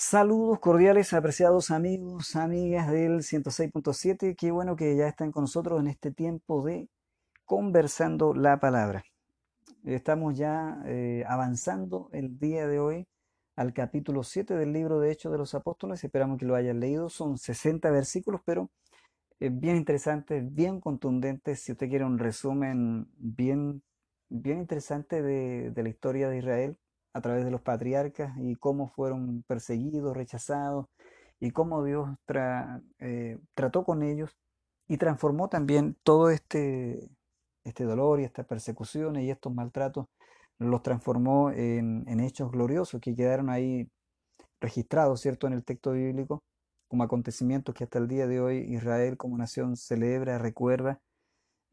Saludos cordiales, apreciados amigos, amigas del 106.7. Qué bueno que ya están con nosotros en este tiempo de conversando la palabra. Estamos ya eh, avanzando el día de hoy al capítulo 7 del libro de Hechos de los Apóstoles. Esperamos que lo hayan leído. Son 60 versículos, pero eh, bien interesantes, bien contundentes. Si usted quiere un resumen bien, bien interesante de, de la historia de Israel, a través de los patriarcas y cómo fueron perseguidos, rechazados y cómo Dios eh, trató con ellos y transformó también todo este, este dolor y estas persecuciones y estos maltratos, los transformó en, en hechos gloriosos que quedaron ahí registrados, ¿cierto?, en el texto bíblico como acontecimientos que hasta el día de hoy Israel como nación celebra, recuerda,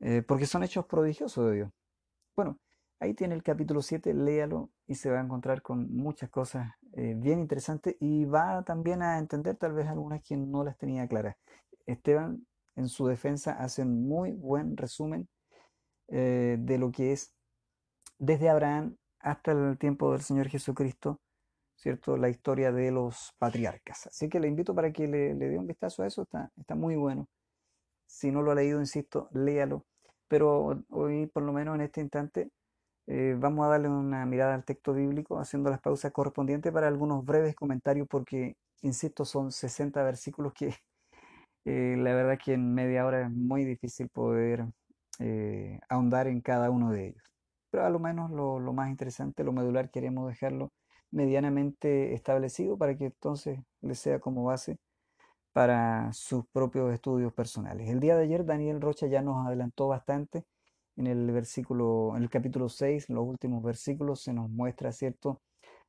eh, porque son hechos prodigiosos de Dios. Bueno, Ahí tiene el capítulo 7, léalo y se va a encontrar con muchas cosas eh, bien interesantes y va también a entender tal vez algunas que no las tenía claras. Esteban en su defensa hace un muy buen resumen eh, de lo que es desde Abraham hasta el tiempo del Señor Jesucristo, ¿cierto? La historia de los patriarcas. Así que le invito para que le, le dé un vistazo a eso, está, está muy bueno. Si no lo ha leído, insisto, léalo. Pero hoy, por lo menos en este instante, eh, vamos a darle una mirada al texto bíblico, haciendo las pausas correspondientes para algunos breves comentarios, porque, insisto, son 60 versículos que eh, la verdad que en media hora es muy difícil poder eh, ahondar en cada uno de ellos. Pero a lo menos lo, lo más interesante, lo medular, queremos dejarlo medianamente establecido para que entonces les sea como base para sus propios estudios personales. El día de ayer Daniel Rocha ya nos adelantó bastante en el versículo, en el capítulo 6, los últimos versículos, se nos muestra, ¿cierto?,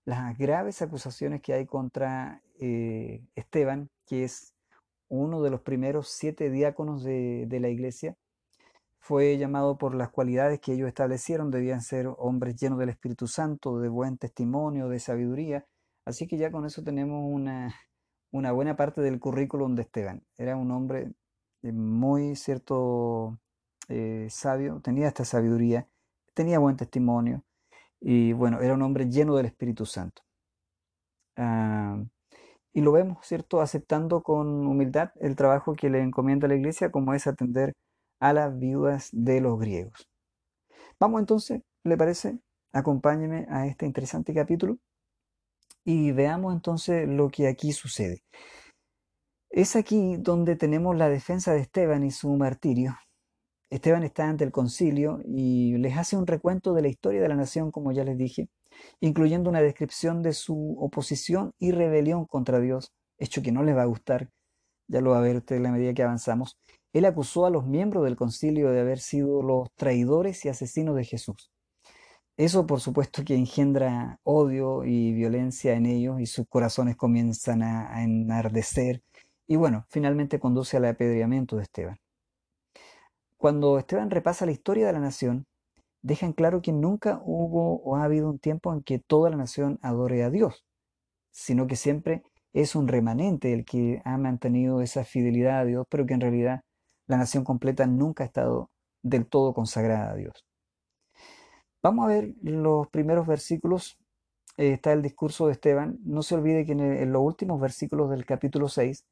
las graves acusaciones que hay contra eh, Esteban, que es uno de los primeros siete diáconos de, la iglesia. Fue llamado por las cualidades que ellos establecieron, debían ser hombres llenos del Espíritu Santo, de buen testimonio, de sabiduría. Así que ya con eso tenemos una, una buena parte del currículum de Esteban. Era un hombre muy, cierto, eh, sabio, tenía esta sabiduría, tenía buen testimonio y bueno, era un hombre lleno del Espíritu Santo. Ah, y lo vemos, ¿cierto?, aceptando con humildad el trabajo que le encomienda la iglesia, como es atender a las viudas de los griegos. Vamos entonces, ¿le parece? Acompáñeme a este interesante capítulo y veamos entonces lo que aquí sucede. Es aquí donde tenemos la defensa de Esteban y su martirio, Esteban está ante el concilio y les hace un recuento de la historia de la nación, como ya les dije, incluyendo una descripción de su oposición y rebelión contra Dios, hecho que no les va a gustar, ya lo va a ver usted en la medida que avanzamos. Él acusó a los miembros del concilio de haber sido los traidores y asesinos de Jesús. Eso por supuesto que engendra odio y violencia en ellos y sus corazones comienzan a, enardecer y bueno, finalmente conduce al apedreamiento de Esteban. Cuando Esteban repasa la historia de la nación, dejan claro que nunca hubo o ha habido un tiempo en que toda la nación adore a Dios, sino que siempre es un remanente el que ha mantenido esa fidelidad a Dios, pero que en realidad la nación completa nunca ha estado del todo consagrada a Dios. Vamos a ver los primeros versículos. Eh, está el discurso de Esteban. No se olvide que en, los últimos versículos del capítulo 6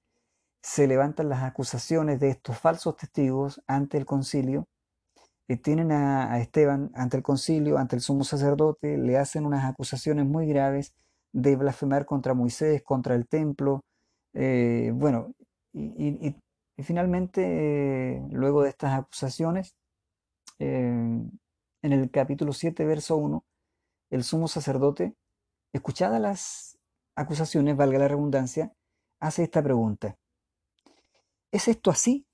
se levantan las acusaciones de estos falsos testigos ante el concilio, y tienen a, Esteban ante el concilio, ante el sumo sacerdote, le hacen unas acusaciones muy graves de blasfemar contra Moisés, contra el templo, eh, bueno, y, finalmente, eh, luego de estas acusaciones, eh, en el capítulo 7, verso 1, el sumo sacerdote, escuchadas las acusaciones, valga la redundancia, hace esta pregunta. ¿Es esto así?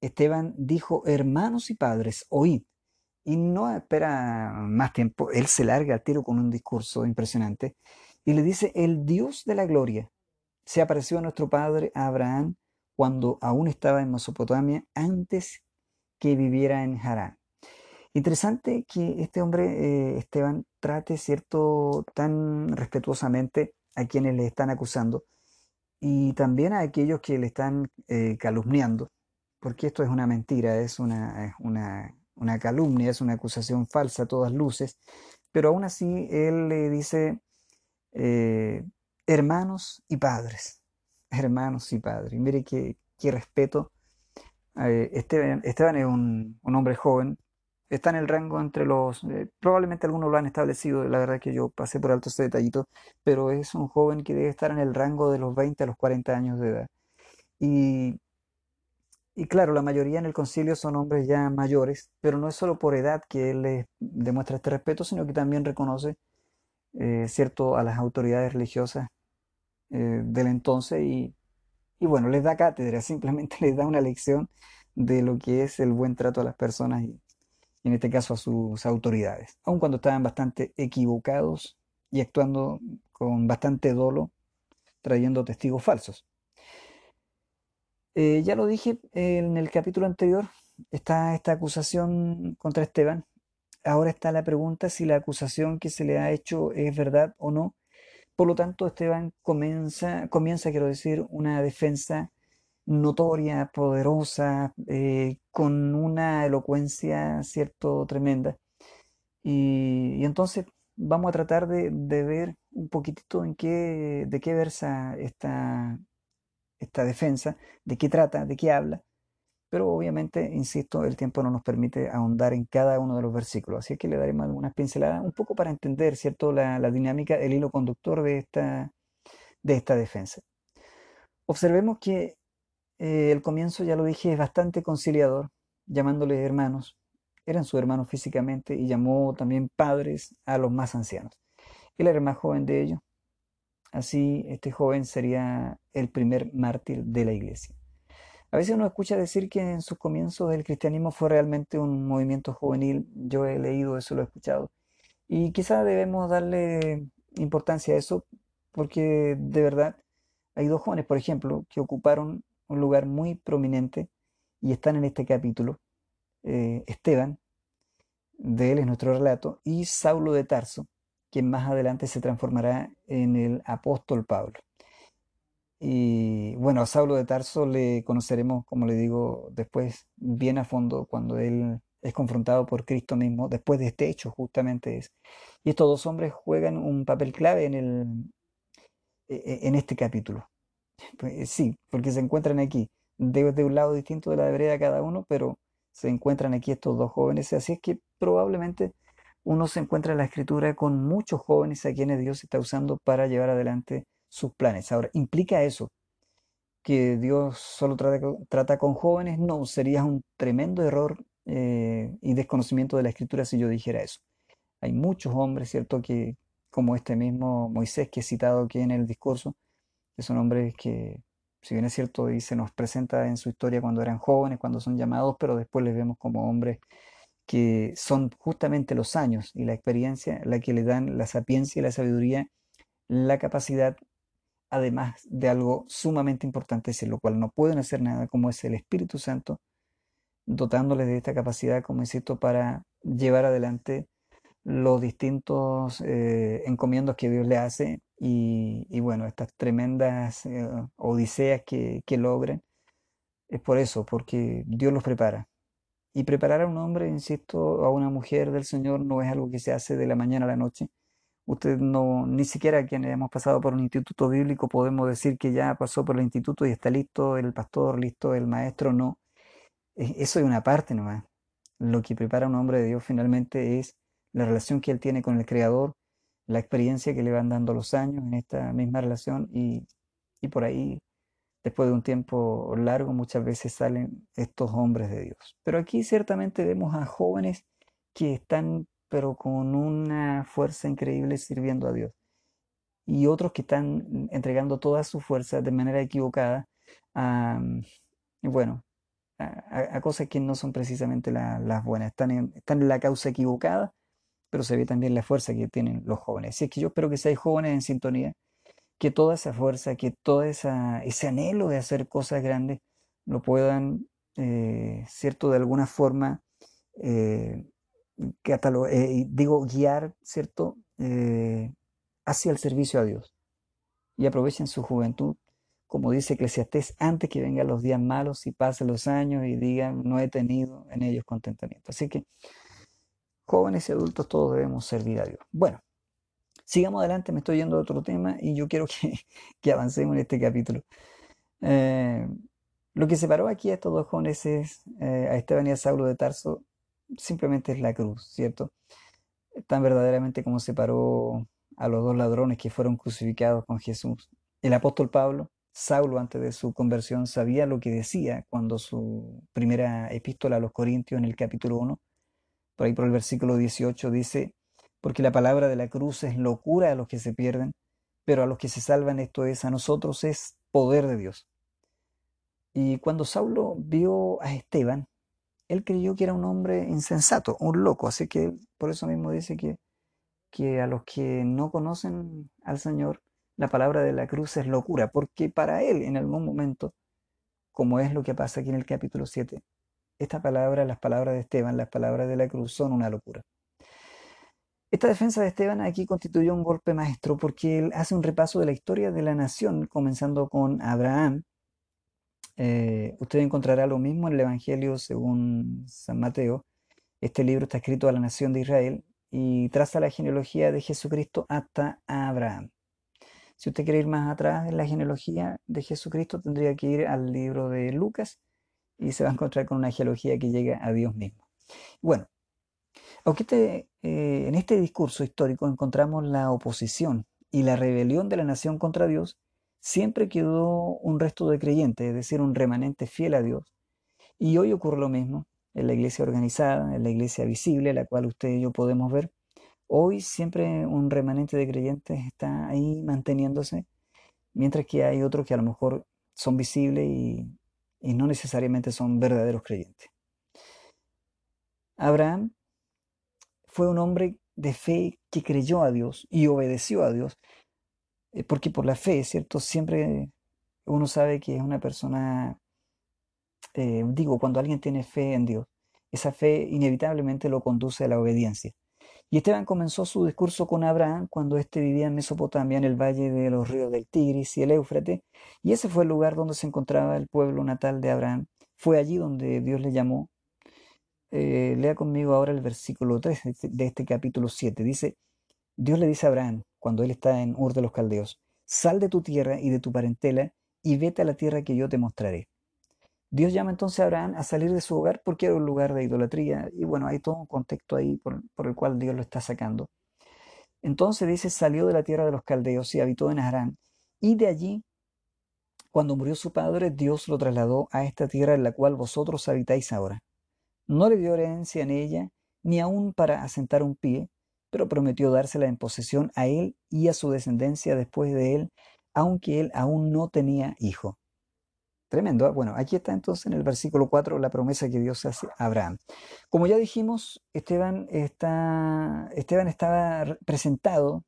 Esteban dijo, hermanos y padres, oíd. Y no espera más tiempo, él se larga al tiro con un discurso impresionante y le dice, el Dios de la gloria se apareció a nuestro padre Abraham cuando aún estaba en Mesopotamia antes que viviera en Harán. Interesante que este hombre, eh, Esteban, trate, ¿cierto?, tan respetuosamente a quienes le están acusando, y también a aquellos que le están eh, calumniando, porque esto es una mentira, es una, una, una, calumnia, es una acusación falsa a todas luces, pero aún así él le dice, eh, hermanos y padres, hermanos y padres. Mire qué, qué respeto. Eh, Esteban, Esteban, es un, un, hombre joven, está en el rango entre los, eh, probablemente algunos lo han establecido, la verdad que yo pasé por alto ese detallito, pero es un joven que debe estar en el rango de los 20 a los 40 años de edad. Y, y claro, la mayoría en el concilio son hombres ya mayores, pero no es solo por edad que él les demuestra este respeto, sino que también reconoce, eh, cierto, a las autoridades religiosas eh, del entonces y, y bueno, les da cátedra, simplemente les da una lección de lo que es el buen trato a las personas en este caso a sus autoridades, aun cuando estaban bastante equivocados y actuando con bastante dolo, trayendo testigos falsos. Eh, ya lo dije en el capítulo anterior, está esta acusación contra Esteban. Ahora está la pregunta si la acusación que se le ha hecho es verdad o no. Por lo tanto, Esteban comienza, comienza quiero decir, una defensa notoria, poderosa, eh, con una elocuencia, cierto, tremenda. Y, entonces vamos a tratar de, de, ver un poquitito en qué, de qué versa esta, esta defensa, de qué trata, de qué habla. Pero obviamente, insisto, el tiempo no nos permite ahondar en cada uno de los versículos. Así que le daremos algunas pinceladas un poco para entender, ¿cierto?, la, la dinámica, el hilo conductor de esta, de esta defensa. Observemos que eh, el comienzo, ya lo dije, es bastante conciliador, llamándoles hermanos. Eran sus hermanos físicamente y llamó también padres a los más ancianos. Él era el más joven de ellos. Así, este joven sería el primer mártir de la iglesia. A veces uno escucha decir que en sus comienzos el cristianismo fue realmente un movimiento juvenil. Yo he leído eso, lo he escuchado. Y quizá debemos darle importancia a eso porque de verdad hay dos jóvenes, por ejemplo, que ocuparon un lugar muy prominente y están en este capítulo. Eh, Esteban, de él es nuestro relato, y Saulo de Tarso, quien más adelante se transformará en el apóstol Pablo. Y bueno, a Saulo de Tarso le conoceremos, como le digo, después bien a fondo cuando él es confrontado por Cristo mismo, después de este hecho justamente es. Y estos dos hombres juegan un papel clave en, el, e, e, en este capítulo. Pues, sí, porque se encuentran aquí, de, un lado distinto de la vereda cada uno, pero se encuentran aquí estos dos jóvenes. Así es que probablemente uno se encuentra en la escritura con muchos jóvenes a quienes Dios está usando para llevar adelante sus planes. Ahora, ¿implica eso que Dios solo trata, con jóvenes? No, sería un tremendo error eh, y desconocimiento de la escritura si yo dijera eso. Hay muchos hombres, ¿cierto?, que como este mismo Moisés que he citado aquí en el discurso, que son hombres que, si bien es cierto, y se nos presenta en su historia cuando eran jóvenes, cuando son llamados, pero después les vemos como hombres que son justamente los años y la experiencia la que le dan la sapiencia y la sabiduría, la capacidad, además de algo sumamente importante, sin lo cual no pueden hacer nada, como es el Espíritu Santo, dotándoles de esta capacidad, como insisto, para llevar adelante los distintos eh, encomiendos que Dios le hace y, bueno, estas tremendas eh, odiseas que, que logren, es por eso, porque Dios los prepara. Y preparar a un hombre, insisto, a una mujer del Señor no es algo que se hace de la mañana a la noche. Usted no, ni siquiera quienes hemos pasado por un instituto bíblico podemos decir que ya pasó por el instituto y está listo el pastor, listo el maestro, no. Eso es una parte nomás. Lo que prepara a un hombre de Dios finalmente es la relación que él tiene con el Creador, la experiencia que le van dando los años en esta misma relación y, y por ahí, después de un tiempo largo, muchas veces salen estos hombres de Dios. Pero aquí ciertamente vemos a jóvenes que están pero con una fuerza increíble sirviendo a Dios. Y otros que están entregando toda su fuerza de manera equivocada a, bueno, a, cosas que no son precisamente las buenas. Están están en la causa equivocada pero se ve también la fuerza que tienen los jóvenes. Así es que yo espero que seáis jóvenes en sintonía, que toda esa fuerza, que todo esa, ese anhelo de hacer cosas grandes lo puedan, eh, ¿cierto?, de alguna forma, eh, eh digo, guiar, ¿cierto?, eh, hacia el servicio a Dios. Y aprovechen su juventud, como dice Eclesiastés, antes que vengan los días malos y pasen los años y digan, no he tenido en ellos contentamiento. Así que jóvenes y adultos todos debemos servir a Dios. Bueno, Sigamos adelante, me estoy yendo a otro tema y yo quiero que, que avancemos en este capítulo. Eh, lo que separó aquí a estos dos jóvenes es, eh, a Esteban y a Saulo de Tarso, simplemente es la cruz, ¿cierto? Tan verdaderamente como separó a los dos ladrones que fueron crucificados con Jesús. El apóstol Pablo, Saulo antes de su conversión, sabía lo que decía cuando su primera epístola a los Corintios en el capítulo 1, por ahí por el versículo 18, dice, porque la palabra de la cruz es locura a los que se pierden, pero a los que se salvan esto es, a nosotros es poder de Dios. Y cuando Saulo vio a Esteban, él creyó que era un hombre insensato, un loco, así que por eso mismo dice que, que a los que no conocen al Señor, la palabra de la cruz es locura, porque para él en algún momento, como es lo que pasa aquí en el capítulo 7, esta palabra, las palabras de Esteban, las palabras de la cruz son una locura. Esta defensa de Esteban aquí constituyó un golpe maestro porque él hace un repaso de la historia de la nación, comenzando con Abraham. Eh, usted encontrará lo mismo en el Evangelio según San Mateo. Este libro está escrito a la nación de Israel y traza la genealogía de Jesucristo hasta Abraham. Si usted quiere ir más atrás en la genealogía de Jesucristo, tendría que ir al libro de Lucas y se va a encontrar con una genealogía que llega a Dios mismo. Bueno, aunque este, eh, en este discurso histórico encontramos la oposición y la rebelión de la nación contra Dios, siempre quedó un resto de creyentes, es decir, un remanente fiel a Dios. Y hoy ocurre lo mismo en la iglesia organizada, en la iglesia visible, la cual usted y yo podemos ver. Hoy siempre un remanente de creyentes está ahí manteniéndose, mientras que hay otros que a lo mejor son visibles y, y no necesariamente son verdaderos creyentes. Abraham fue un hombre de fe que creyó a Dios y obedeció a Dios, eh, porque por la fe, ¿cierto? Siempre uno sabe que es una persona, eh, digo, cuando alguien tiene fe en Dios, esa fe inevitablemente lo conduce a la obediencia. Y Esteban comenzó su discurso con Abraham cuando éste vivía en Mesopotamia, en el valle de los ríos del Tigris y el Éufrates, y ese fue el lugar donde se encontraba el pueblo natal de Abraham. Fue allí donde Dios le llamó eh, lea conmigo ahora el versículo 3 este, de este capítulo 7. Dice, Dios le dice a Abraham, cuando él está en Ur de los Caldeos, sal de tu tierra y de tu parentela y vete a la tierra que yo te mostraré. Dios llama entonces a Abraham a salir de su hogar porque era un lugar de idolatría y bueno, hay todo un contexto ahí por, el cual Dios lo está sacando. Entonces dice, salió de la tierra de los caldeos y habitó en Harán y de allí, cuando murió su padre, Dios lo trasladó a esta tierra en la cual vosotros habitáis ahora. No le dio herencia en ella, ni aun para asentar un pie, pero prometió dársela en posesión a él y a su descendencia después de él, aunque él aún no tenía hijo. Tremendo. ¿eh? Bueno, aquí está entonces en el versículo 4 la promesa que Dios hace a Abraham. Como ya dijimos, Esteban, está, Esteban estaba presentado,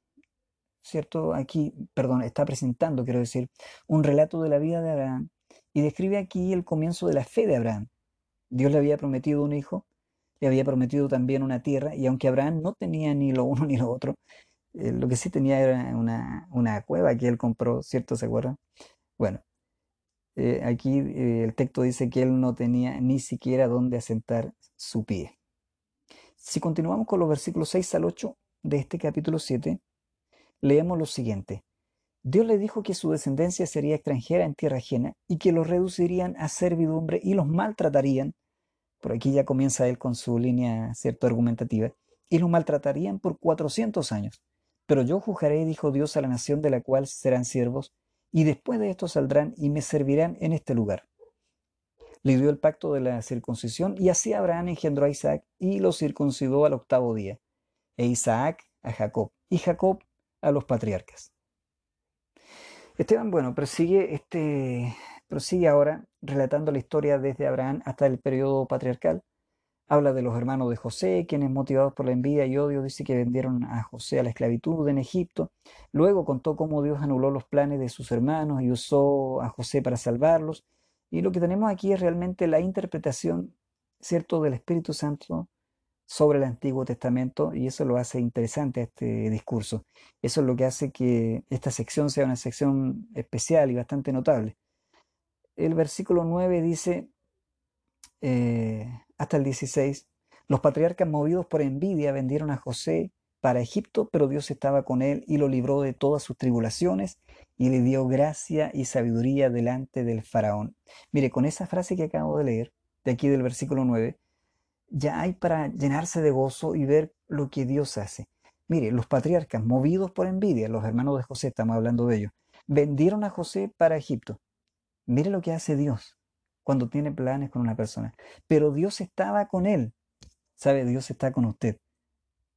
¿cierto? Aquí, perdón, está presentando, quiero decir, un relato de la vida de Abraham y describe aquí el comienzo de la fe de Abraham. Dios le había prometido un hijo, le había prometido también una tierra, y aunque Abraham no tenía ni lo uno ni lo otro, eh, lo que sí tenía era una, una, cueva que él compró, ¿cierto? ¿Se acuerdan? Bueno, eh, aquí eh, el texto dice que él no tenía ni siquiera dónde asentar su pie. Si continuamos con los versículos 6 al 8 de este capítulo 7, leemos lo siguiente. Dios le dijo que su descendencia sería extranjera en tierra ajena y que los reducirían a servidumbre y los maltratarían. Por aquí ya comienza él con su línea cierto argumentativa. Y los maltratarían por cuatrocientos años. Pero yo juzgaré, dijo Dios, a la nación de la cual serán siervos, y después de esto saldrán y me servirán en este lugar. Le dio el pacto de la circuncisión, y así Abraham engendró a Isaac y lo circuncidó al octavo día, e Isaac a Jacob, y Jacob a los patriarcas. Esteban, bueno, prosigue, este, prosigue ahora relatando la historia desde Abraham hasta el periodo patriarcal. Habla de los hermanos de José, quienes motivados por la envidia y odio dice que vendieron a José a la esclavitud en Egipto. Luego contó cómo Dios anuló los planes de sus hermanos y usó a José para salvarlos. Y lo que tenemos aquí es realmente la interpretación, ¿cierto?, del Espíritu Santo sobre el Antiguo Testamento y eso lo hace interesante este discurso. Eso es lo que hace que esta sección sea una sección especial y bastante notable. El versículo 9 dice, eh, hasta el 16, los patriarcas movidos por envidia vendieron a José para Egipto, pero Dios estaba con él y lo libró de todas sus tribulaciones y le dio gracia y sabiduría delante del faraón. Mire, con esa frase que acabo de leer, de aquí del versículo 9, ya hay para llenarse de gozo y ver lo que Dios hace. Mire, los patriarcas, movidos por envidia, los hermanos de José, estamos hablando de ellos, vendieron a José para Egipto. Mire lo que hace Dios cuando tiene planes con una persona. Pero Dios estaba con él. ¿Sabe? Dios está con usted.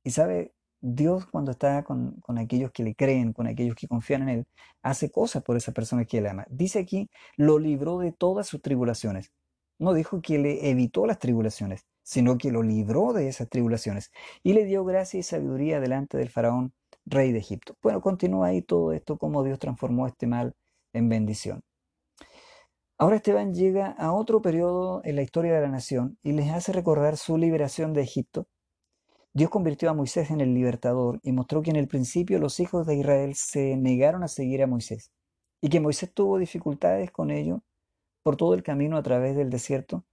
Y sabe, Dios cuando está con, con, aquellos que le creen, con aquellos que confían en Él, hace cosas por esa persona que Él ama. Dice aquí, lo libró de todas sus tribulaciones. No dijo que le evitó las tribulaciones, sino que lo libró de esas tribulaciones y le dio gracia y sabiduría delante del faraón, rey de Egipto. Bueno, continúa ahí todo esto, cómo Dios transformó este mal en bendición. Ahora Esteban llega a otro periodo en la historia de la nación y les hace recordar su liberación de Egipto Dios convirtió a Moisés en el libertador y mostró que en el principio los hijos de Israel se negaron a seguir a Moisés y que Moisés tuvo dificultades con ello por todo el camino a través del desierto.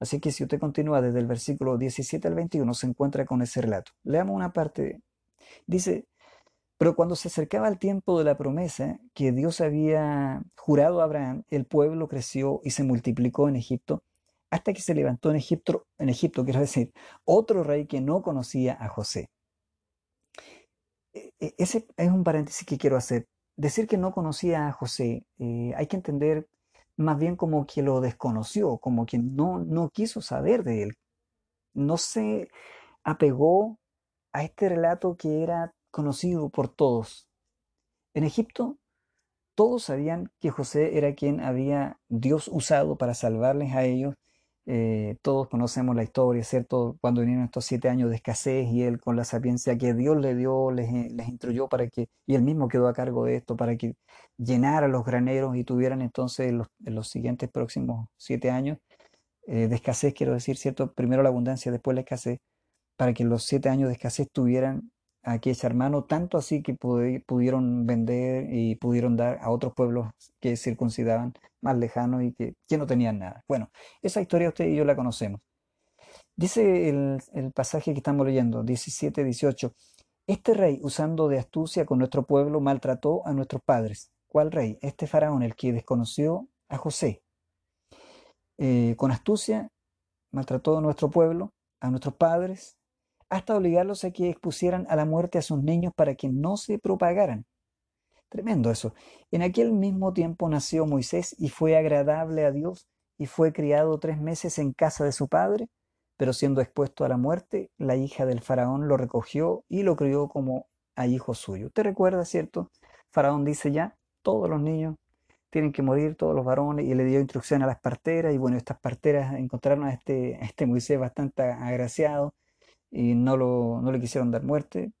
Así que si usted continúa desde el versículo 17 al 21 se encuentra con ese relato. Leamos una parte. Dice, pero cuando se acercaba el tiempo de la promesa que Dios había jurado a Abraham, el pueblo creció y se multiplicó en Egipto hasta que se levantó en Egipto, en Egipto, quiero decir, otro rey que no conocía a José. E, e, ese es un paréntesis que quiero hacer. Decir que no conocía a José, eh, hay que entender más bien como que lo desconoció, como que no, no quiso saber de él. No se apegó a este relato que era conocido por todos. En Egipto, todos sabían que José era quien había Dios usado para salvarles a ellos eh, todos conocemos la historia, ¿cierto? Cuando vinieron estos siete años de escasez y él con la sapiencia que Dios le dio, les, eh, instruyó para que, y él mismo quedó a cargo de esto, para que llenara los graneros y tuvieran entonces los, los siguientes próximos siete años eh, de escasez, quiero decir, ¿cierto? Primero la abundancia, después la escasez, para que los siete años de escasez tuvieran aquella hermano, tanto así que pudieron vender y pudieron dar a otros pueblos que circuncidaban más lejanos y que, no tenían nada. Bueno, esa historia usted y yo la conocemos. Dice el, el pasaje que estamos leyendo, 17, 18. Este rey, usando de astucia con nuestro pueblo, maltrató a nuestros padres. ¿Cuál rey? Este faraón, el que desconoció a José. Eh, con astucia maltrató a nuestro pueblo, a nuestros padres, hasta obligarlos a que expusieran a la muerte a sus niños para que no se propagaran. Tremendo eso. En aquel mismo tiempo nació Moisés y fue agradable a Dios y fue criado tres meses en casa de su padre, pero siendo expuesto a la muerte, la hija del faraón lo recogió y lo crió como a hijo suyo. ¿Te recuerda, cierto? Faraón dice ya, todos los niños tienen que morir, todos los varones, y le dio instrucción a las parteras, y bueno, estas parteras encontraron a este, a este Moisés bastante agraciado, y no, lo, no le quisieron dar muerte.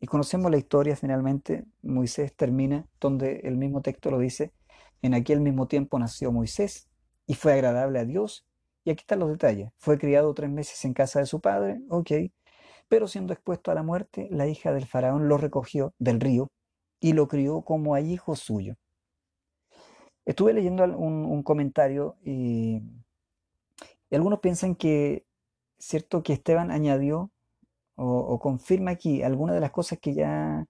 Y conocemos la historia finalmente. Moisés termina donde el mismo texto lo dice. En aquel mismo tiempo nació Moisés y fue agradable a Dios. Y aquí están los detalles. Fue criado tres meses en casa de su padre, ok. Pero siendo expuesto a la muerte, la hija del faraón lo recogió del río y lo crió como a hijo suyo. Estuve leyendo un, un comentario y, y algunos piensan que, cierto, que Esteban añadió o, confirma aquí algunas de las cosas que ya,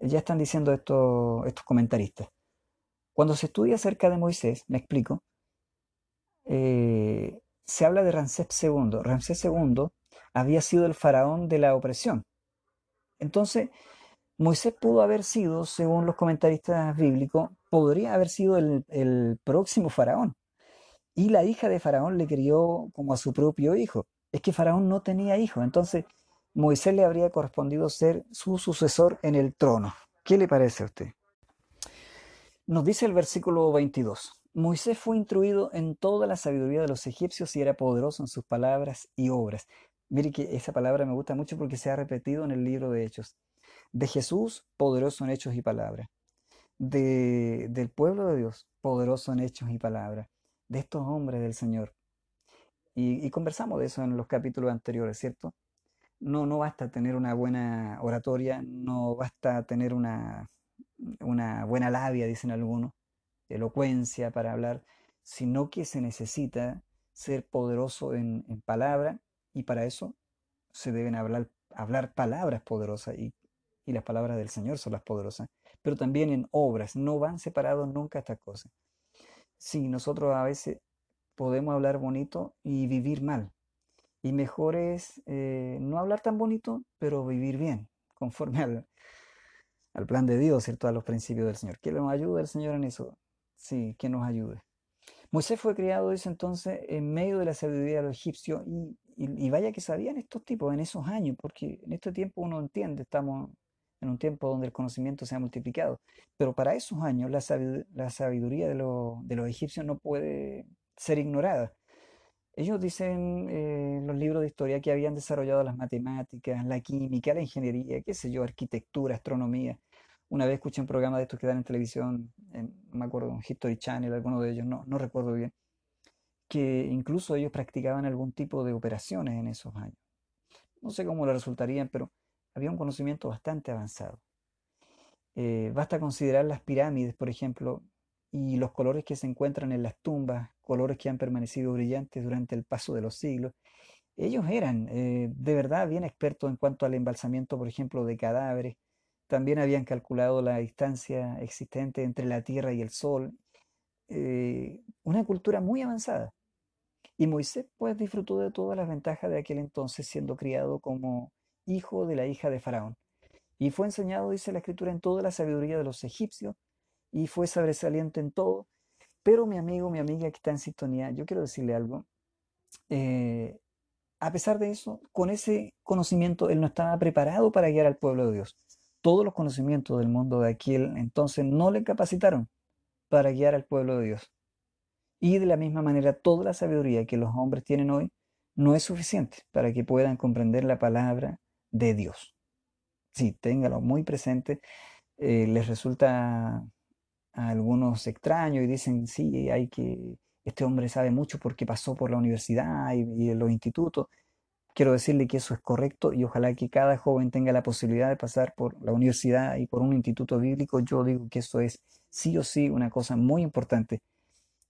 ya están diciendo estos, estos comentaristas. Cuando se estudia acerca de Moisés, me explico, eh, se habla de Ramsés II. Ramsés II había sido el faraón de la opresión. Entonces, Moisés pudo haber sido, según los comentaristas bíblicos, podría haber sido el, el próximo faraón. Y la hija de faraón le crió como a su propio hijo. Es que faraón no tenía hijo. Entonces, Moisés le habría correspondido ser su sucesor en el trono. ¿Qué le parece a usted? Nos dice el versículo 22. Moisés fue instruido en toda la sabiduría de los egipcios y era poderoso en sus palabras y obras. Mire que esa palabra me gusta mucho porque se ha repetido en el libro de Hechos. De Jesús, poderoso en hechos y palabras. De, del pueblo de Dios, poderoso en hechos y palabras. De estos hombres del Señor. Y, y conversamos de eso en los capítulos anteriores, ¿cierto? No, no basta tener una buena oratoria, no basta tener una, una buena labia, dicen algunos, elocuencia para hablar, sino que se necesita ser poderoso en, palabra y para eso se deben hablar, hablar palabras poderosas y, y las palabras del Señor son las poderosas, pero también en obras, no van separados nunca estas cosas. Sí, nosotros a veces podemos hablar bonito y vivir mal. Y mejor es eh, no hablar tan bonito, pero vivir bien, conforme al, al plan de Dios, ¿cierto? A los principios del Señor. Que nos ayude el Señor en eso. Sí, que nos ayude. Moisés fue criado, dice entonces, en medio de la sabiduría de los egipcios y, y, vaya que sabían estos tipos en esos años, porque en este tiempo uno entiende, estamos en un tiempo donde el conocimiento se ha multiplicado, pero para esos años la, sabiduría de, de los egipcios no puede ser ignorada. Ellos dicen eh, los libros de historia que habían desarrollado las matemáticas, la química, la ingeniería, qué sé yo, arquitectura, astronomía. Una vez escuché un programa de estos que dan en televisión, en, me acuerdo, History Channel, alguno de ellos, no, no recuerdo bien, que incluso ellos practicaban algún tipo de operaciones en esos años. No sé cómo le resultarían, pero había un conocimiento bastante avanzado. Eh, basta considerar las pirámides, por ejemplo, y los colores que se encuentran en las tumbas, colores que han permanecido brillantes durante el paso de los siglos. Ellos eran eh, de verdad bien expertos en cuanto al embalsamiento, por ejemplo, de cadáveres. También habían calculado la distancia existente entre la Tierra y el Sol. Eh, una cultura muy avanzada. Y Moisés pues disfrutó de todas las ventajas de aquel entonces siendo criado como hijo de la hija de Faraón. Y fue enseñado, dice la escritura, en toda la sabiduría de los egipcios y fue sobresaliente en todo. Pero mi amigo, mi amiga que está en sintonía, yo quiero decirle algo. Eh, a pesar de eso, con ese conocimiento, él no estaba preparado para guiar al pueblo de Dios. Todos los conocimientos del mundo de aquel entonces no le capacitaron para guiar al pueblo de Dios. Y de la misma manera, toda la sabiduría que los hombres tienen hoy no es suficiente para que puedan comprender la palabra de Dios. Sí, téngalo muy presente. Eh, les resulta a algunos extraños y dicen, sí, hay que, este hombre sabe mucho porque pasó por la universidad y, y los institutos. Quiero decirle que eso es correcto y ojalá que cada joven tenga la posibilidad de pasar por la universidad y por un instituto bíblico. Yo digo que eso es sí o sí una cosa muy importante.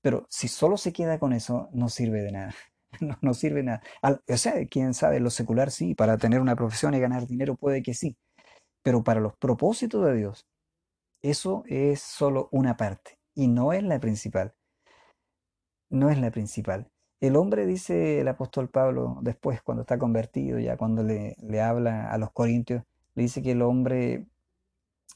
Pero si solo se queda con eso, no sirve de nada. No, no sirve nada. o sea, quién sabe, lo secular sí, para tener una profesión y ganar dinero puede que sí. Pero para los propósitos de Dios, eso es solo una parte y no es la principal. No es la principal. El hombre, dice el apóstol Pablo, después cuando está convertido, ya cuando le, habla a los corintios, le dice que el hombre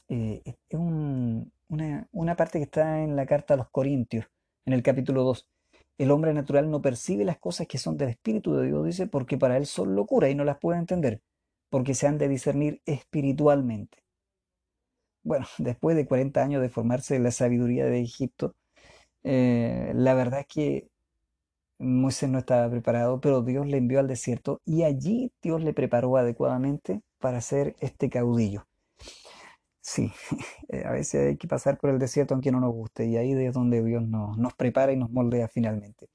eh, es una, parte que está en la carta a los corintios, en el capítulo 2. El hombre natural no percibe las cosas que son del Espíritu de Dios, dice, porque para él son locura y no las puede entender, porque se han de discernir espiritualmente bueno, después de 40 años de formarse la sabiduría de Egipto, eh, la verdad es que Moisés no estaba preparado, pero Dios le envió al desierto y allí Dios le preparó adecuadamente para ser este caudillo. Sí, eh, a veces hay que pasar por el desierto aunque no nos guste y ahí es donde Dios nos, prepara y nos moldea finalmente.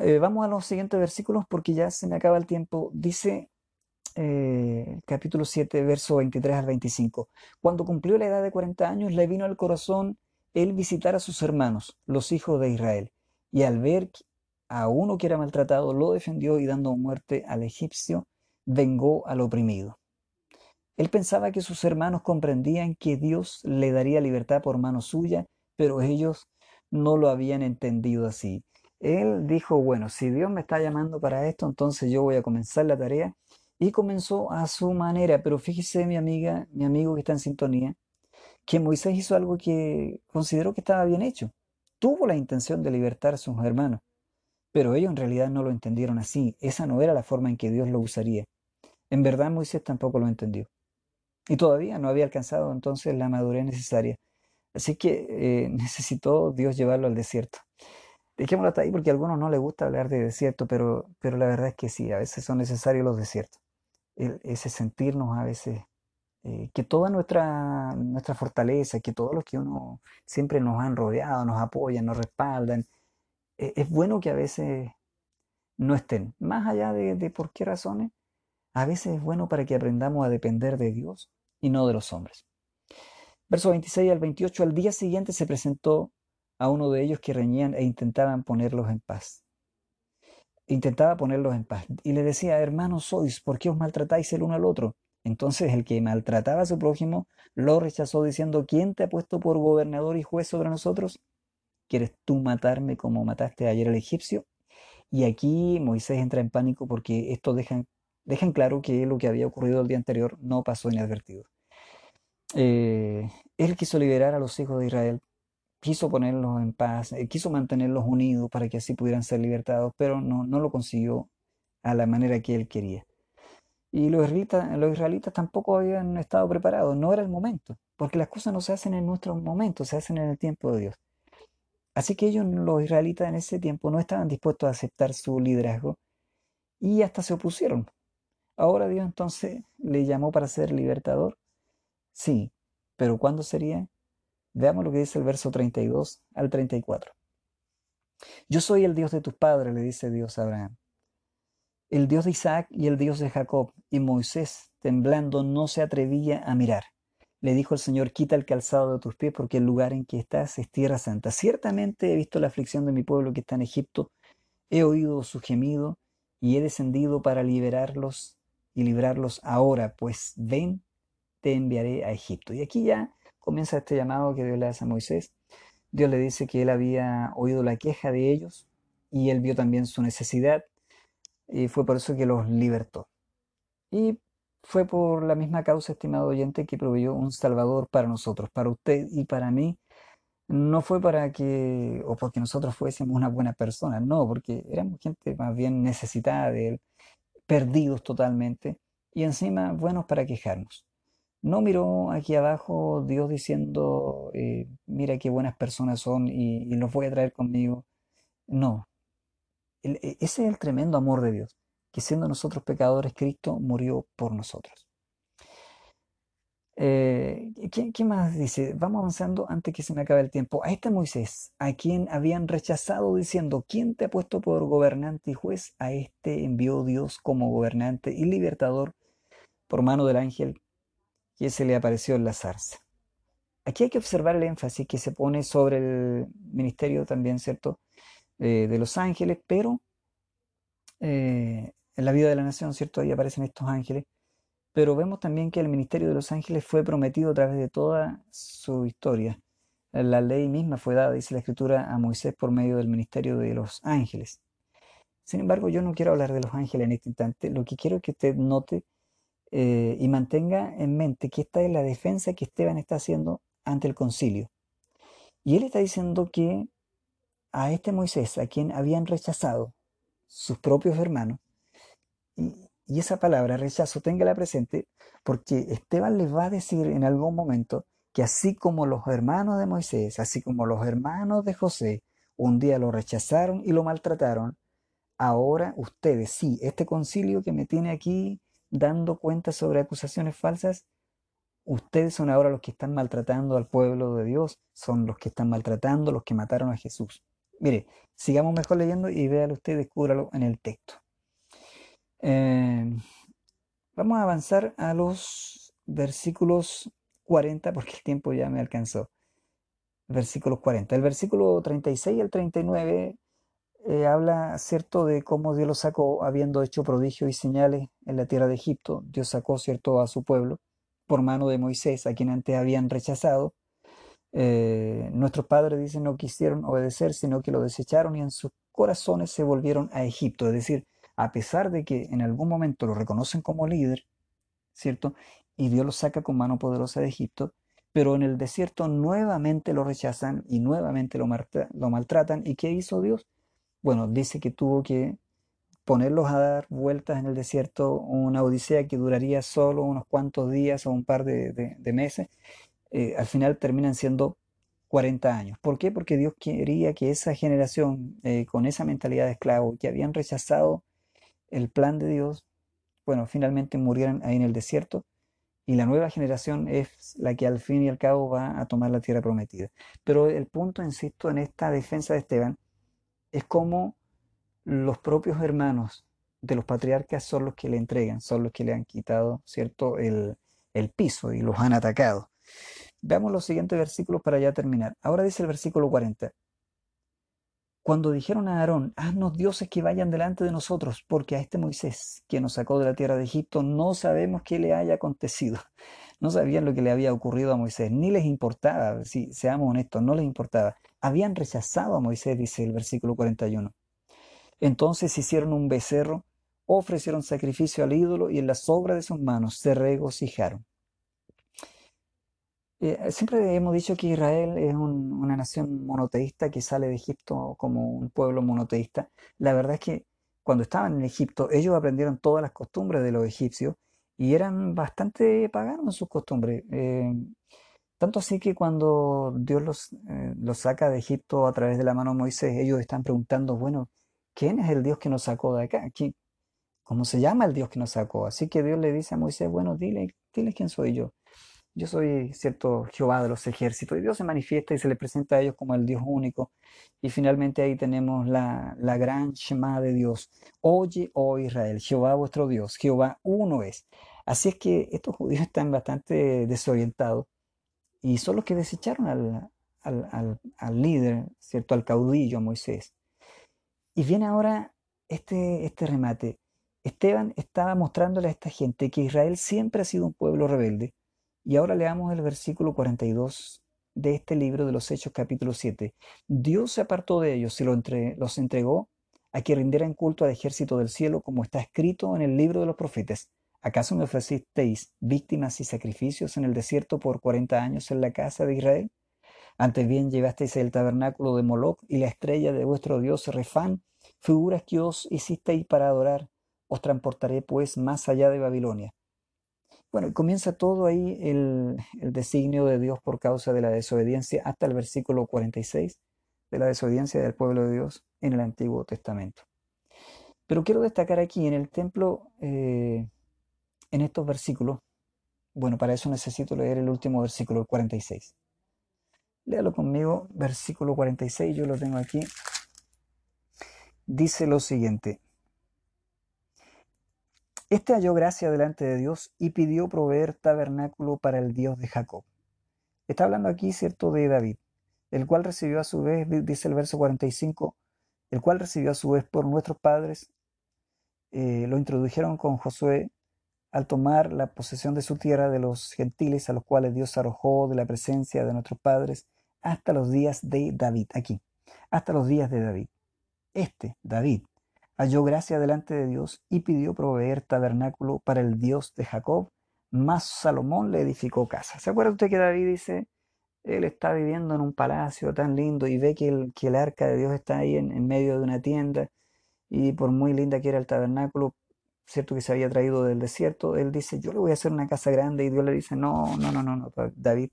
Eh, vamos a los siguientes versículos porque ya se me acaba el tiempo. Dice eh, capítulo 7, verso 23 al 25. Cuando cumplió la edad de 40 años, le vino al corazón el visitar a sus hermanos, los hijos de Israel, y al ver a uno que era maltratado, lo defendió y dando muerte al egipcio, vengó al oprimido. Él pensaba que sus hermanos comprendían que Dios le daría libertad por mano suya, pero ellos no lo habían entendido así. Él dijo, bueno, si Dios me está llamando para esto, entonces yo voy a comenzar la tarea y comenzó a su manera. Pero fíjese, mi amiga, mi amigo que está en sintonía, que Moisés hizo algo que consideró que estaba bien hecho. Tuvo la intención de libertar a sus hermanos, pero ellos en realidad no lo entendieron así. Esa no era la forma en que Dios lo usaría. En verdad Moisés tampoco lo entendió. Y todavía no había alcanzado entonces la madurez necesaria. Así que eh, necesitó Dios llevarlo al desierto. Dejémoslo hasta ahí porque a algunos no les gusta hablar de desierto, pero, pero la verdad es que sí, a veces son necesarios los desiertos ese sentirnos a veces eh, que toda nuestra, nuestra fortaleza, que todos los que uno siempre nos han rodeado, nos apoyan, nos respaldan, e, es bueno que a veces no estén, más allá de, de por qué razones, a veces es bueno para que aprendamos a depender de Dios y no de los hombres. Verso 26 al 28, al día siguiente se presentó a uno de ellos que reñían e intentaban ponerlos en paz. Intentaba ponerlos en paz y le decía, hermanos sois, ¿por qué os maltratáis el uno al otro? Entonces el que maltrataba a su prójimo lo rechazó diciendo, ¿quién te ha puesto por gobernador y juez sobre nosotros? ¿Quieres tú matarme como mataste ayer al egipcio? Y aquí Moisés entra en pánico porque esto dejan, dejan claro que lo que había ocurrido el día anterior no pasó inadvertido. Eh, él quiso liberar a los hijos de Israel, quiso ponerlos en paz, eh, quiso mantenerlos unidos para que así pudieran ser libertados, pero no, no lo consiguió a la manera que él quería. Y los israelitas, los israelitas tampoco habían estado preparados, no era el momento, porque las cosas no se hacen en nuestro momento, se hacen en el tiempo de Dios. Así que ellos, los israelitas en ese tiempo, no estaban dispuestos a aceptar su liderazgo y hasta se opusieron. Ahora Dios entonces le llamó para ser libertador. Sí, pero ¿cuándo sería? Veamos lo que dice el verso 32 al 34. Yo soy el Dios de tus padres, le dice Dios a Abraham el Dios de Isaac y el Dios de Jacob. Y Moisés, temblando, no se atrevía a mirar. Le dijo el Señor, quita el calzado de tus pies porque el lugar en que estás es tierra santa. Ciertamente he visto la aflicción de mi pueblo que está en Egipto, he oído su gemido y he descendido para liberarlos y librarlos ahora, pues ven, te enviaré a Egipto. Y aquí ya comienza este llamado que Dios le hace a Moisés. Dios le dice que él había oído la queja de ellos y él vio también su necesidad y fue por eso que los libertó. Y fue por la misma causa, estimado oyente, que proveyó un Salvador para nosotros, para usted y para mí. No fue para que, o porque nosotros fuésemos una buena persona, no, porque éramos gente más bien necesitada de Él, perdidos totalmente, y encima buenos para quejarnos. No miró aquí abajo Dios diciendo, eh, mira qué buenas personas son y, los voy a traer conmigo. No, e, ese es el tremendo amor de Dios, que siendo nosotros pecadores, Cristo murió por nosotros. Eh, ¿qué, más dice? Vamos avanzando antes que se me acabe el tiempo. A este Moisés, a quien habían rechazado diciendo, ¿quién te ha puesto por gobernante y juez? A este envió Dios como gobernante y libertador por mano del ángel que se le apareció en la zarza. Aquí hay que observar el énfasis que se pone sobre el ministerio también, ¿cierto? Eh, de los ángeles, pero eh, en la vida de la nación, ¿cierto? Ahí aparecen estos ángeles, pero vemos también que el ministerio de los ángeles fue prometido a través de toda su historia. La ley misma fue dada, dice la escritura, a Moisés por medio del ministerio de los ángeles. Sin embargo, yo no quiero hablar de los ángeles en este instante. Lo que quiero es que usted note eh, y mantenga en mente que esta es la defensa que Esteban está haciendo ante el concilio. Y él está diciendo que a este Moisés, a quien habían rechazado sus propios hermanos, y, esa palabra rechazo, téngala presente, porque Esteban les va a decir en algún momento que así como los hermanos de Moisés, así como los hermanos de José, un día lo rechazaron y lo maltrataron, ahora ustedes, sí, este concilio que me tiene aquí dando cuenta sobre acusaciones falsas, ustedes son ahora los que están maltratando al pueblo de Dios, son los que están maltratando, los que mataron a Jesús. Mire, sigamos mejor leyendo y véalo usted, descúbralo en el texto. Eh, vamos a avanzar a los versículos 40 porque el tiempo ya me alcanzó. Versículos 40. El versículo 36 y el 39 eh, habla, cierto, de cómo Dios lo sacó habiendo hecho prodigios y señales en la tierra de Egipto. Dios sacó, cierto, a su pueblo por mano de Moisés, a quien antes habían rechazado eh, nuestros padres dicen no quisieron obedecer, sino que lo desecharon y en sus corazones se volvieron a Egipto. Es decir, a pesar de que en algún momento lo reconocen como líder, ¿cierto? Y Dios lo saca con mano poderosa de Egipto, pero en el desierto nuevamente lo rechazan y nuevamente lo, lo maltratan. ¿Y qué hizo Dios? Bueno, dice que tuvo que ponerlos a dar vueltas en el desierto, una odisea que duraría solo unos cuantos días o un par de meses, eh, al final terminan siendo 40 años. ¿Por qué? Porque Dios quería que esa generación eh, con esa mentalidad de esclavo, que habían rechazado el plan de Dios, bueno, finalmente murieran ahí en el desierto y la nueva generación es la que al fin y al cabo va a tomar la tierra prometida. Pero el punto, insisto, en esta defensa de Esteban es como los propios hermanos de los patriarcas son los que le entregan, son los que le han quitado, ¿cierto?, el, el piso y los han atacado. Veamos los siguientes versículos para ya terminar. Ahora dice el versículo 40. cuando dijeron a Aarón, haznos dioses que vayan delante de nosotros, porque a este Moisés, que nos sacó de la tierra de Egipto, no sabemos qué le haya acontecido. No sabían lo que le había ocurrido a Moisés, ni les importaba, si seamos honestos, no les importaba. Habían rechazado a Moisés, dice el versículo 41. Entonces hicieron un becerro, ofrecieron sacrificio al ídolo y en la sobra de sus manos se regocijaron. Eh, siempre hemos dicho que Israel es una nación monoteísta que sale de Egipto como un pueblo monoteísta. La verdad es que cuando estaban en Egipto, ellos aprendieron todas las costumbres de los egipcios y eran bastante paganos en sus costumbres. Eh, tanto así que cuando Dios los, eh, los saca de Egipto a través de la mano de Moisés, ellos están preguntando, bueno, ¿quién es el Dios que nos sacó de acá? ¿Cómo se llama el Dios que nos sacó? Así que Dios le dice a Moisés, bueno, dile, dile quién soy yo. Yo soy, cierto, Jehová de los ejércitos. Y Dios se manifiesta y se le presenta a ellos como el Dios único. Y finalmente ahí tenemos la, la gran Shema de Dios. Oye, oh Israel, Jehová vuestro Dios, Jehová uno es. Así es que estos judíos están bastante desorientados y son los que desecharon al, al, al, al líder, ¿cierto? Al caudillo, Moisés. Y viene ahora este, este remate. Esteban estaba mostrándole a esta gente que Israel siempre ha sido un pueblo rebelde y ahora leamos el versículo 42 de este libro de los Hechos capítulo 7. Dios se apartó de ellos y los entregó a que rindieran culto al ejército del cielo, como está escrito en el libro de los profetas. ¿Acaso me ofrecisteis víctimas y sacrificios en el desierto por cuarenta años en la casa de Israel? Antes bien llevasteis el tabernáculo de Moloch y la estrella de vuestro dios Refán, figuras que os hicisteis para adorar. Os transportaré pues más allá de Babilonia. Bueno, comienza todo ahí el, designio de Dios por causa de la desobediencia hasta el versículo 46 de la desobediencia del pueblo de Dios en el Antiguo Testamento. Pero quiero destacar aquí en el templo, eh, en estos versículos, bueno, para eso necesito leer el último versículo, el 46. Léalo conmigo, versículo 46, yo lo tengo aquí. Dice lo siguiente. Este halló gracia delante de Dios y pidió proveer tabernáculo para el Dios de Jacob. Está hablando aquí, cierto, de David, el cual recibió a su vez, dice el verso 45, el cual recibió a su vez por nuestros padres, eh, lo introdujeron con Josué al tomar la posesión de su tierra de los gentiles a los cuales Dios arrojó de la presencia de nuestros padres hasta los días de David, aquí, hasta los días de David. Este, David, halló gracia delante de Dios y pidió proveer tabernáculo para el Dios de Jacob, más Salomón le edificó casa. ¿Se acuerda usted que David dice, él está viviendo en un palacio tan lindo y ve que el, que el arca de Dios está ahí en, medio de una tienda y por muy linda que era el tabernáculo, cierto que se había traído del desierto, él dice, yo le voy a hacer una casa grande y Dios le dice, no, no, no, no, no, David,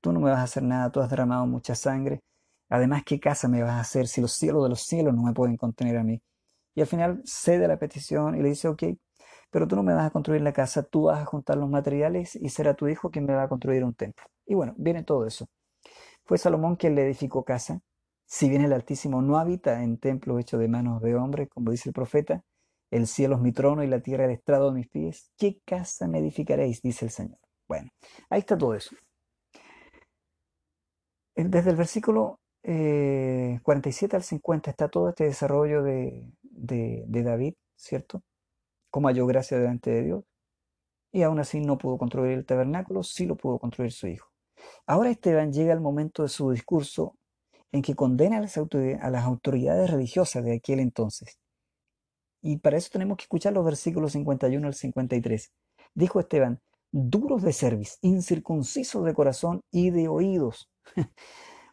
tú no me vas a hacer nada, tú has derramado mucha sangre, además, ¿qué casa me vas a hacer si los cielos de los cielos no me pueden contener a mí? Y al final cede la petición y le dice, ok, pero tú no me vas a construir la casa, tú vas a juntar los materiales y será tu hijo quien me va a construir un templo. Y bueno, viene todo eso. Fue Salomón quien le edificó casa. Si bien el Altísimo no habita en templo hecho de manos de hombre, como dice el profeta, el cielo es mi trono y la tierra el estrado de mis pies, ¿qué casa me edificaréis? dice el Señor. Bueno, ahí está todo eso. Desde el versículo 47 eh, al 50 está todo este desarrollo de, David, ¿cierto? Como halló gracia delante de Dios. Y aún así no pudo construir el tabernáculo, sí lo pudo construir su hijo. Ahora Esteban llega al momento de su discurso en que condena a las autoridades religiosas de aquel entonces. Y para eso tenemos que escuchar los versículos 51 al 53. Dijo Esteban, duros de cerviz, incircuncisos de corazón y de oídos.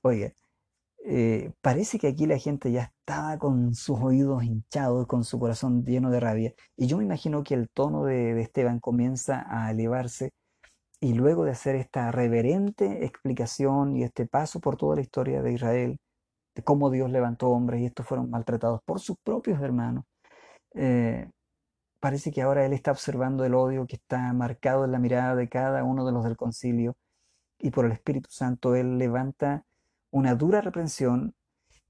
Oiga, eh, parece que aquí la gente ya estaba con sus oídos hinchados, con su corazón lleno de rabia. Y yo me imagino que el tono de, Esteban comienza a elevarse y luego de hacer esta reverente explicación y este paso por toda la historia de Israel, de cómo Dios levantó hombres y estos fueron maltratados por sus propios hermanos, eh, parece que ahora él está observando el odio que está marcado en la mirada de cada uno de los del concilio y por el Espíritu Santo él levanta una dura reprensión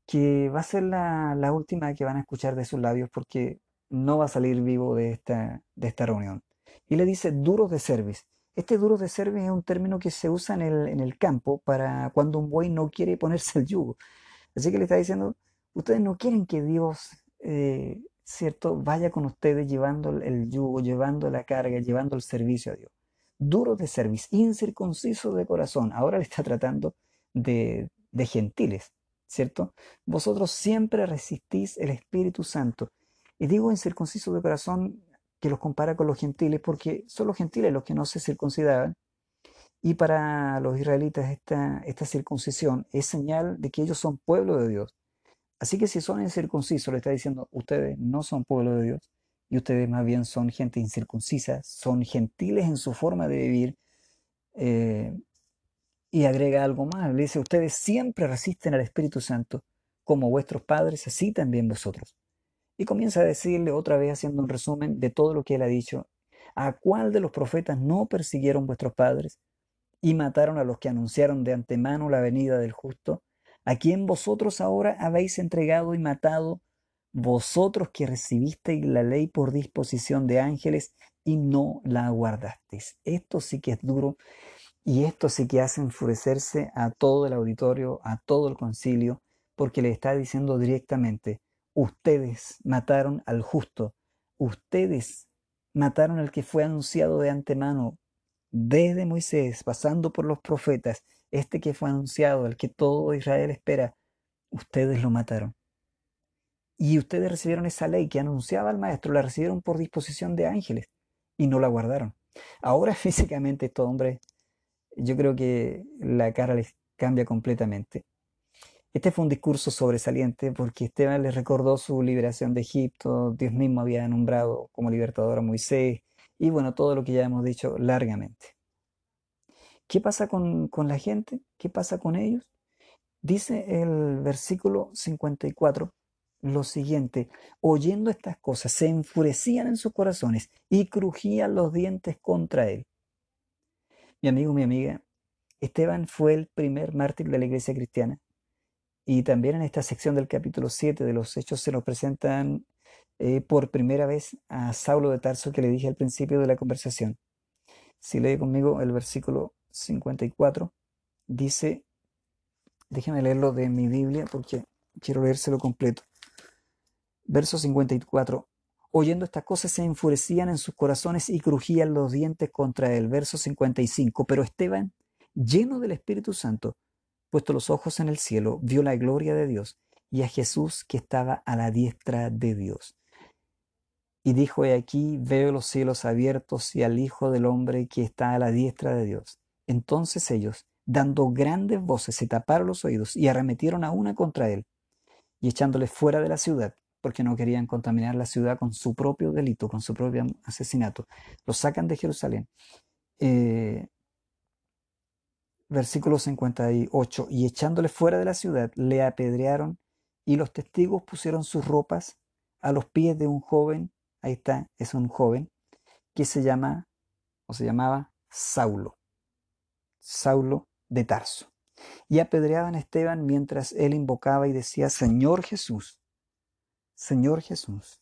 que va a ser la, última que van a escuchar de sus labios porque no va a salir vivo de esta, de esta reunión. Y le dice duros de cerviz. Este duro de cerviz es un término que se usa en el, en el campo para cuando un buey no quiere ponerse el yugo. Así que le está diciendo, Ustedes no quieren que Dios, eh, ¿cierto?, vaya con ustedes llevando el yugo, llevando la carga, llevando el servicio a Dios. Duro de servicio, incircunciso de corazón. Ahora le está tratando de, de gentiles, ¿cierto? Vosotros siempre resistís el Espíritu Santo. Y digo incircunciso de corazón que los compara con los gentiles porque son los gentiles los que no se circuncidaban. Y para los israelitas esta, esta circuncisión es señal de que ellos son pueblo de Dios. Así que si son incircuncisos, le está diciendo, ustedes no son pueblo de Dios y ustedes más bien son gente incircuncisa, son gentiles en su forma de vivir. Eh, y agrega algo más, le dice, ustedes siempre resisten al Espíritu Santo, como vuestros padres, así también vosotros. Y comienza a decirle otra vez, haciendo un resumen de todo lo que él ha dicho, ¿a cuál de los profetas no persiguieron vuestros padres y mataron a los que anunciaron de antemano la venida del justo? A quien vosotros ahora habéis entregado y matado, vosotros que recibisteis la ley por disposición de ángeles y no la guardasteis. Esto sí que es duro y esto sí que hace enfurecerse a todo el auditorio, a todo el concilio, porque le está diciendo directamente, ustedes mataron al justo, ustedes mataron al que fue anunciado de antemano desde Moisés, pasando por los profetas, este que fue anunciado, el que todo Israel espera, ustedes lo mataron. Y ustedes recibieron esa ley que anunciaba al maestro, la recibieron por disposición de ángeles y no la guardaron. Ahora físicamente estos hombres, yo creo que la cara les cambia completamente. Este fue un discurso sobresaliente porque Esteban les recordó su liberación de Egipto, Dios mismo había nombrado como libertador a Moisés y bueno, todo lo que ya hemos dicho largamente. ¿Qué pasa con, la gente? ¿Qué pasa con ellos? Dice el versículo 54 lo siguiente, oyendo estas cosas, se enfurecían en sus corazones y crujían los dientes contra él. Mi amigo, mi amiga, Esteban fue el primer mártir de la iglesia cristiana. Y también en esta sección del capítulo 7 de los Hechos se nos presentan eh, por primera vez a Saulo de Tarso que le dije al principio de la conversación. Si lee conmigo el versículo 54 dice, déjenme leerlo de mi Biblia porque quiero leérselo completo. Verso 54. Oyendo estas cosas se enfurecían en sus corazones y crujían los dientes contra él. Verso 55. Pero Esteban, lleno del Espíritu Santo, puesto los ojos en el cielo, vio la gloria de Dios y a Jesús que estaba a la diestra de Dios. Y dijo, he aquí, veo los cielos abiertos y al Hijo del Hombre que está a la diestra de Dios. Entonces ellos, dando grandes voces, se taparon los oídos y arremetieron a una contra él, y echándole fuera de la ciudad, porque no querían contaminar la ciudad con su propio delito, con su propio asesinato. Lo sacan de Jerusalén. Eh, versículo 58, y echándole fuera de la ciudad, le apedrearon, y los testigos pusieron sus ropas a los pies de un joven, ahí está, es un joven, que se llama, o se llamaba Saulo. Saulo de Tarso. Y apedreaban a Esteban mientras él invocaba y decía, Señor Jesús, Señor Jesús,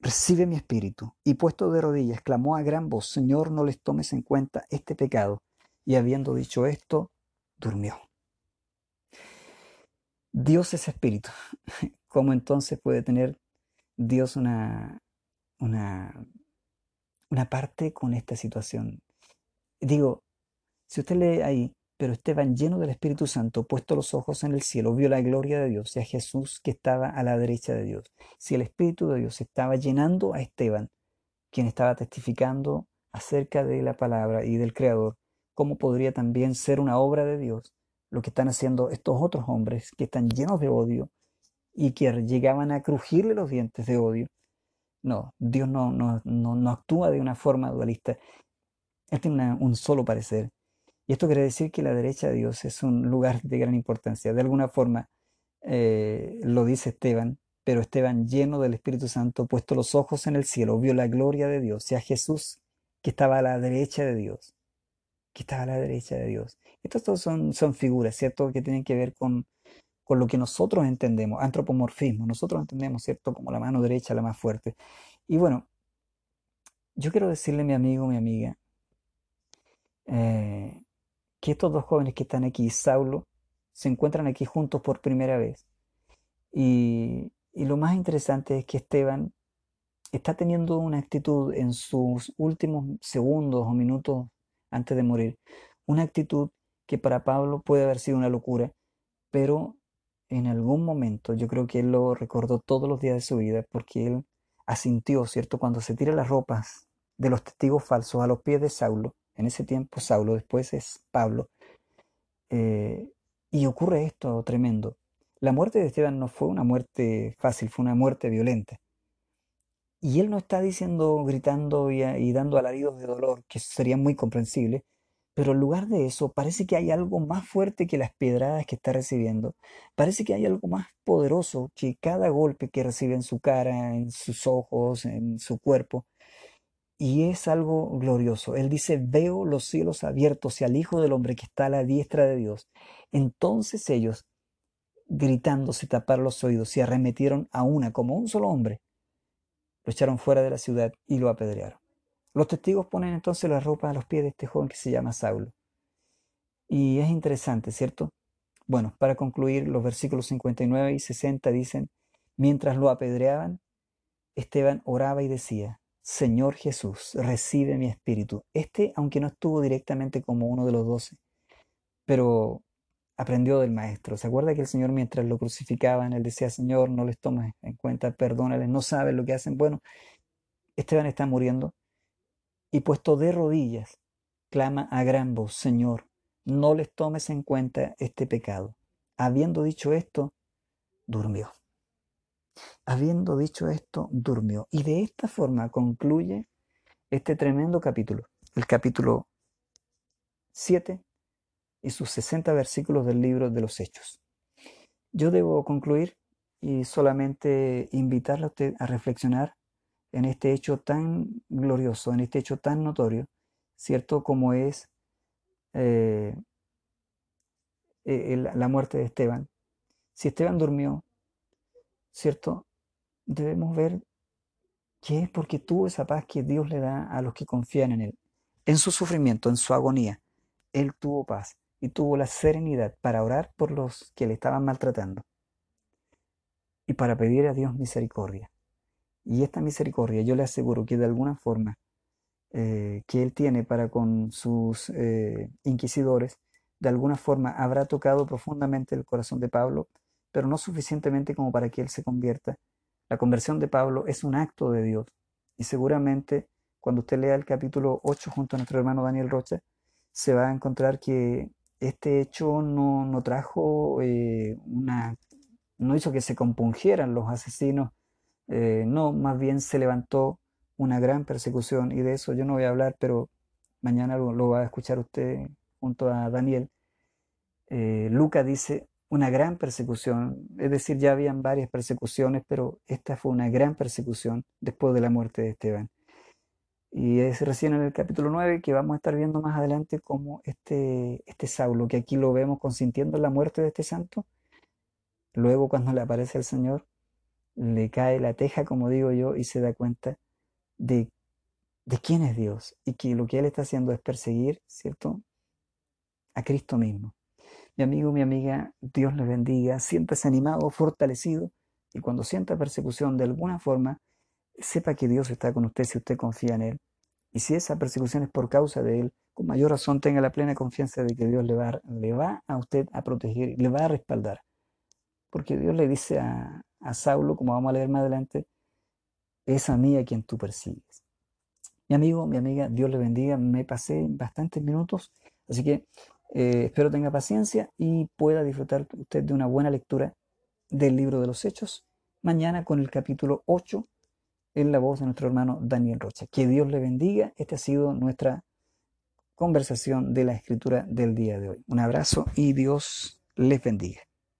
recibe mi espíritu. Y puesto de rodillas, clamó a gran voz, Señor, no les tomes en cuenta este pecado. Y habiendo dicho esto, durmió. Dios es espíritu. ¿Cómo entonces puede tener Dios una, una, una parte con esta situación? Digo, si usted lee ahí, pero Esteban lleno del Espíritu Santo, puesto los ojos en el cielo, vio la gloria de Dios y a Jesús que estaba a la derecha de Dios. Si el Espíritu de Dios estaba llenando a Esteban, quien estaba testificando acerca de la palabra y del Creador, ¿cómo podría también ser una obra de Dios lo que están haciendo estos otros hombres que están llenos de odio y que llegaban a crujirle los dientes de odio? No, Dios no, no, no, no actúa de una forma dualista. Él tiene un solo parecer. Y esto quiere decir que la derecha de Dios es un lugar de gran importancia. De alguna forma eh, lo dice Esteban, pero Esteban, lleno del Espíritu Santo, puesto los ojos en el cielo, vio la gloria de Dios y Jesús que estaba a la derecha de Dios. Que estaba a la derecha de Dios. Estas son, son figuras, ¿cierto? Que tienen que ver con, con lo que nosotros entendemos, antropomorfismo. Nosotros entendemos, ¿cierto? Como la mano derecha, la más fuerte. Y bueno, yo quiero decirle, mi amigo, mi amiga, eh, que estos dos jóvenes que están aquí, Saulo se encuentran aquí juntos por primera vez. Y, y lo más interesante es que Esteban está teniendo una actitud en sus últimos segundos o minutos antes de morir, una actitud que para Pablo puede haber sido una locura, pero en algún momento yo creo que él lo recordó todos los días de su vida porque él asintió, ¿cierto? Cuando se tira las ropas de los testigos falsos a los pies de Saulo, en ese tiempo Saulo, después es Pablo, eh, y ocurre esto tremendo. La muerte de Esteban no fue una muerte fácil, fue una muerte violenta. Y él no está diciendo, gritando y, y dando alaridos de dolor, que sería muy comprensible, pero en lugar de eso, parece que hay algo más fuerte que las piedradas que está recibiendo. Parece que hay algo más poderoso que cada golpe que recibe en su cara, en sus ojos, en su cuerpo. Y es algo glorioso. Él dice, veo los cielos abiertos y al Hijo del Hombre que está a la diestra de Dios. Entonces ellos, gritando, se taparon los oídos y arremetieron a una como un solo hombre. Lo echaron fuera de la ciudad y lo apedrearon. Los testigos ponen entonces la ropa a los pies de este joven que se llama Saulo. Y es interesante, ¿cierto? Bueno, para concluir, los versículos 59 y 60 dicen, mientras lo apedreaban, Esteban oraba y decía, Señor Jesús, recibe mi espíritu. Este, aunque no estuvo directamente como uno de los doce, pero aprendió del maestro. ¿Se acuerda que el Señor mientras lo crucificaban, él decía, Señor, no les tomes en cuenta, perdónales, no saben lo que hacen? Bueno, Esteban está muriendo y puesto de rodillas, clama a gran voz, Señor, no les tomes en cuenta este pecado. Habiendo dicho esto, durmió. Habiendo dicho esto, durmió. Y de esta forma concluye este tremendo capítulo, el capítulo 7 y sus 60 versículos del libro de los Hechos. Yo debo concluir y solamente invitarle a usted a reflexionar en este hecho tan glorioso, en este hecho tan notorio, ¿cierto? Como es eh, eh, la muerte de Esteban. Si Esteban durmió, ¿cierto? Debemos ver que es porque tuvo esa paz que Dios le da a los que confían en Él. En su sufrimiento, en su agonía, Él tuvo paz y tuvo la serenidad para orar por los que le estaban maltratando y para pedir a Dios misericordia. Y esta misericordia yo le aseguro que de alguna forma eh, que Él tiene para con sus eh, inquisidores, de alguna forma habrá tocado profundamente el corazón de Pablo, pero no suficientemente como para que Él se convierta. La conversión de Pablo es un acto de Dios. Y seguramente cuando usted lea el capítulo 8 junto a nuestro hermano Daniel Rocha, se va a encontrar que este hecho no, no trajo eh, una, no hizo que se compungieran los asesinos eh, no, más bien se levantó una gran persecución y de eso yo no voy a hablar, pero mañana lo, va a escuchar usted junto a Daniel. Eh, Lucas dice una gran persecución, es decir, ya habían varias persecuciones, pero esta fue una gran persecución después de la muerte de Esteban. Y es recién en el capítulo 9 que vamos a estar viendo más adelante cómo este, este Saulo, que aquí lo vemos consintiendo la muerte de este santo, luego cuando le aparece el Señor, le cae la teja, como digo yo, y se da cuenta de, de quién es Dios y que lo que él está haciendo es perseguir, ¿cierto? A Cristo mismo. Mi amigo, mi amiga, Dios le bendiga, siéntase animado, fortalecido, y cuando sienta persecución de alguna forma, sepa que Dios está con usted si usted confía en Él. Y si esa persecución es por causa de Él, con mayor razón tenga la plena confianza de que Dios le va, le va a usted a proteger, le va a respaldar. Porque Dios le dice a, a Saulo, como vamos a leer más adelante, es a mí a quien tú persigues. Mi amigo, mi amiga, Dios le bendiga. Me pasé bastantes minutos, así que eh, espero tenga paciencia y pueda disfrutar usted de una buena lectura del libro de los Hechos. Mañana con el capítulo 8 en la voz de nuestro hermano Daniel Rocha. Que Dios le bendiga. Esta ha sido nuestra conversación de la escritura del día de hoy. Un abrazo y Dios les bendiga.